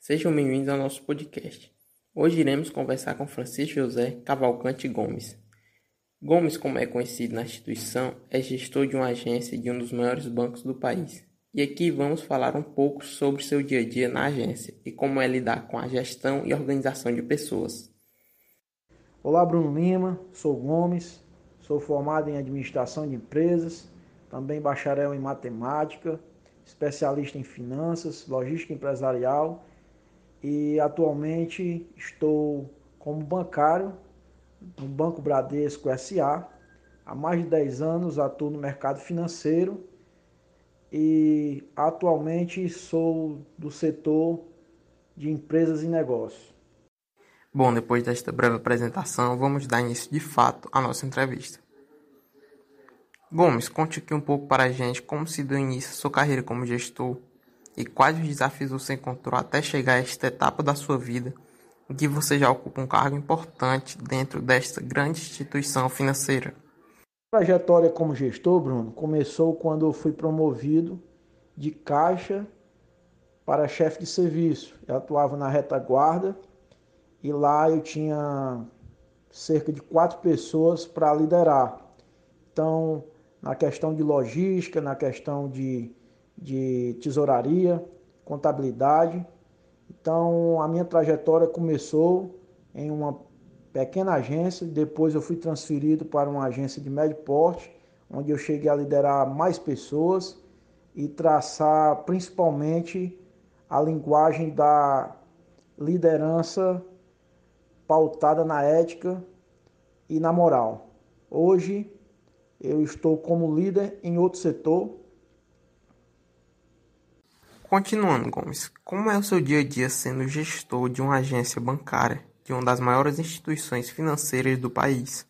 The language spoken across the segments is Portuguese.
Sejam bem-vindos ao nosso podcast. Hoje iremos conversar com Francisco José Cavalcante Gomes. Gomes, como é conhecido na instituição, é gestor de uma agência de um dos maiores bancos do país. E aqui vamos falar um pouco sobre seu dia a dia na agência e como é lidar com a gestão e organização de pessoas. Olá, Bruno Lima, sou Gomes, sou formado em administração de empresas, também bacharel em matemática, especialista em finanças, logística empresarial e atualmente estou como bancário no Banco Bradesco SA. Há mais de 10 anos atuo no mercado financeiro e atualmente sou do setor de empresas e negócios. Bom, depois desta breve apresentação, vamos dar início de fato à nossa entrevista. Gomes, conte aqui um pouco para a gente como se deu início a sua carreira como gestor e quais os desafios você encontrou até chegar a esta etapa da sua vida em que você já ocupa um cargo importante dentro desta grande instituição financeira. A trajetória como gestor, Bruno, começou quando eu fui promovido de caixa para chefe de serviço. Eu atuava na retaguarda e lá eu tinha cerca de quatro pessoas para liderar. Então, na questão de logística, na questão de de tesouraria, contabilidade. Então, a minha trajetória começou em uma pequena agência, depois eu fui transferido para uma agência de médio porte, onde eu cheguei a liderar mais pessoas e traçar principalmente a linguagem da liderança pautada na ética e na moral. Hoje eu estou como líder em outro setor, Continuando, Gomes, como é o seu dia a dia sendo gestor de uma agência bancária de uma das maiores instituições financeiras do país?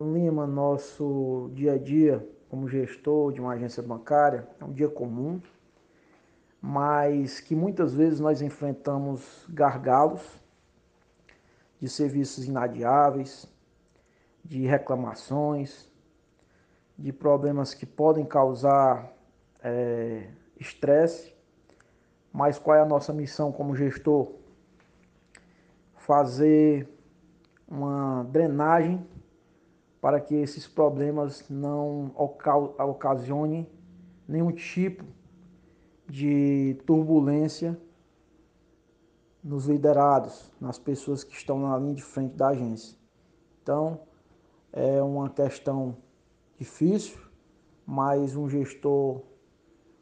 Lima, nosso dia a dia como gestor de uma agência bancária é um dia comum, mas que muitas vezes nós enfrentamos gargalos de serviços inadiáveis, de reclamações, de problemas que podem causar é, estresse mas qual é a nossa missão como gestor? Fazer uma drenagem para que esses problemas não ocasionem nenhum tipo de turbulência nos liderados, nas pessoas que estão na linha de frente da agência. Então, é uma questão difícil, mas um gestor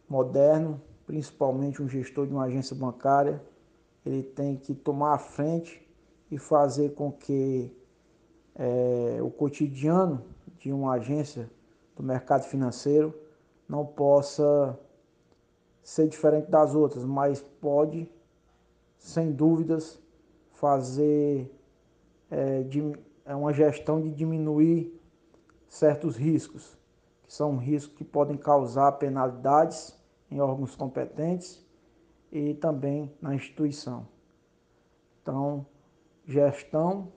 moderno principalmente um gestor de uma agência bancária, ele tem que tomar a frente e fazer com que é, o cotidiano de uma agência do mercado financeiro não possa ser diferente das outras, mas pode, sem dúvidas, fazer é, de, é uma gestão de diminuir certos riscos, que são riscos que podem causar penalidades em órgãos competentes e também na instituição. Então, gestão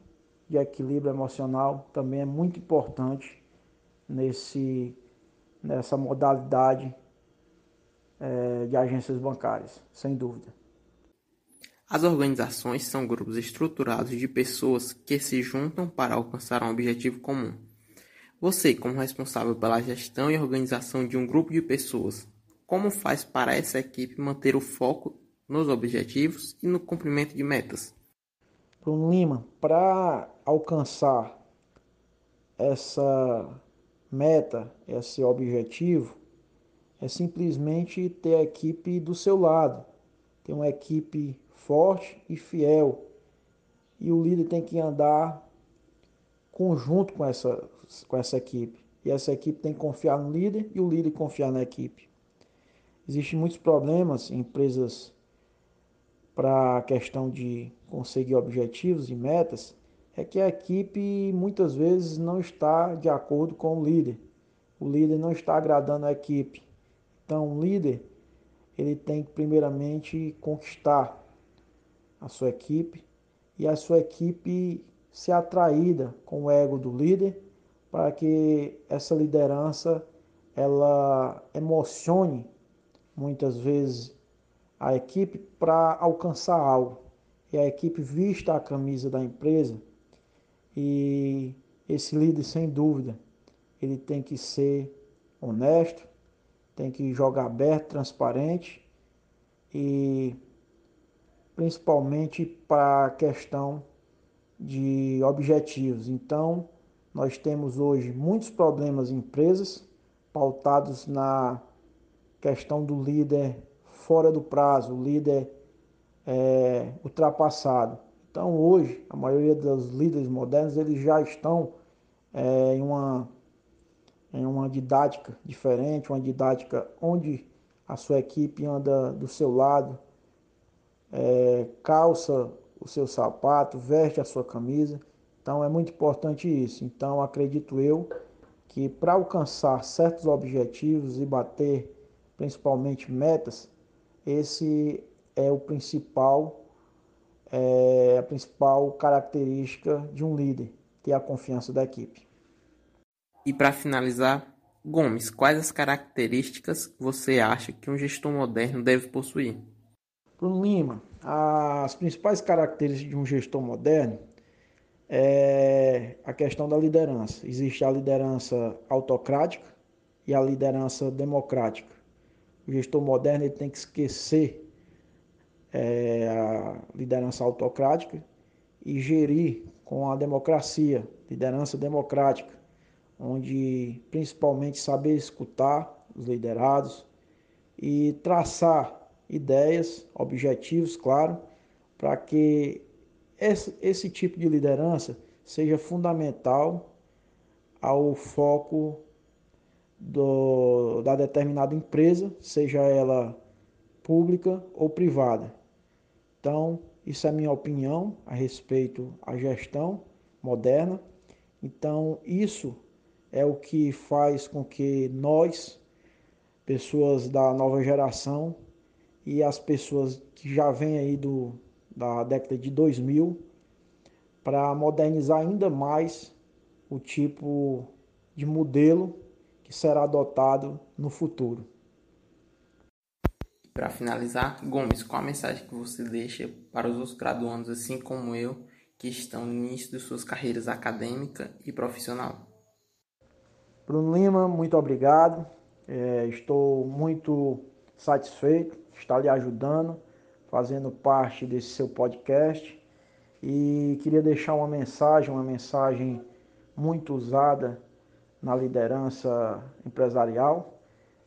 de equilíbrio emocional também é muito importante nesse, nessa modalidade é, de agências bancárias, sem dúvida. As organizações são grupos estruturados de pessoas que se juntam para alcançar um objetivo comum. Você, como responsável pela gestão e organização de um grupo de pessoas, como faz para essa equipe manter o foco nos objetivos e no cumprimento de metas? Bruno Lima, para alcançar essa meta, esse objetivo, é simplesmente ter a equipe do seu lado, ter uma equipe forte e fiel. E o líder tem que andar conjunto com essa, com essa equipe. E essa equipe tem que confiar no líder e o líder confiar na equipe. Existem muitos problemas em empresas para a questão de conseguir objetivos e metas, é que a equipe muitas vezes não está de acordo com o líder. O líder não está agradando a equipe. Então, o líder ele tem que primeiramente conquistar a sua equipe e a sua equipe ser atraída com o ego do líder para que essa liderança ela emocione muitas vezes a equipe para alcançar algo. E a equipe vista a camisa da empresa e esse líder, sem dúvida, ele tem que ser honesto, tem que jogar aberto, transparente e principalmente para a questão de objetivos. Então, nós temos hoje muitos problemas em empresas pautados na questão do líder fora do prazo, o líder é, ultrapassado. Então hoje a maioria dos líderes modernos eles já estão é, em, uma, em uma didática diferente, uma didática onde a sua equipe anda do seu lado, é, calça o seu sapato, veste a sua camisa. Então é muito importante isso. Então acredito eu que para alcançar certos objetivos e bater principalmente metas, esse é o principal é a principal característica de um líder, ter a confiança da equipe. E para finalizar, Gomes, quais as características você acha que um gestor moderno deve possuir? Bruno Lima, as principais características de um gestor moderno é a questão da liderança. Existe a liderança autocrática e a liderança democrática. O gestor moderno ele tem que esquecer é, a liderança autocrática e gerir com a democracia, liderança democrática, onde principalmente saber escutar os liderados e traçar ideias, objetivos, claro, para que esse, esse tipo de liderança seja fundamental ao foco do, da determinada empresa, seja ela pública ou privada. Então, isso é a minha opinião a respeito à gestão moderna. Então, isso é o que faz com que nós, pessoas da nova geração e as pessoas que já vêm aí do, da década de 2000, para modernizar ainda mais o tipo de modelo que será adotado no futuro. Para finalizar, Gomes, qual a mensagem que você deixa para os outros graduandos, assim como eu, que estão no início de suas carreiras acadêmica e profissional? Bruno Lima, muito obrigado. É, estou muito satisfeito de estar lhe ajudando, fazendo parte desse seu podcast. E queria deixar uma mensagem, uma mensagem muito usada na liderança empresarial,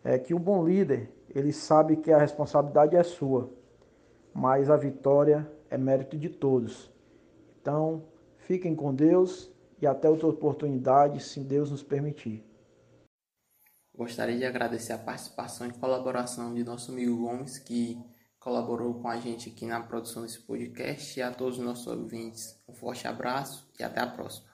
é que o bom líder ele sabe que a responsabilidade é sua, mas a vitória é mérito de todos. Então, fiquem com Deus e até outra oportunidade, se Deus nos permitir. Gostaria de agradecer a participação e colaboração de nosso amigo Gomes, que colaborou com a gente aqui na produção desse podcast, e a todos os nossos ouvintes. Um forte abraço e até a próxima.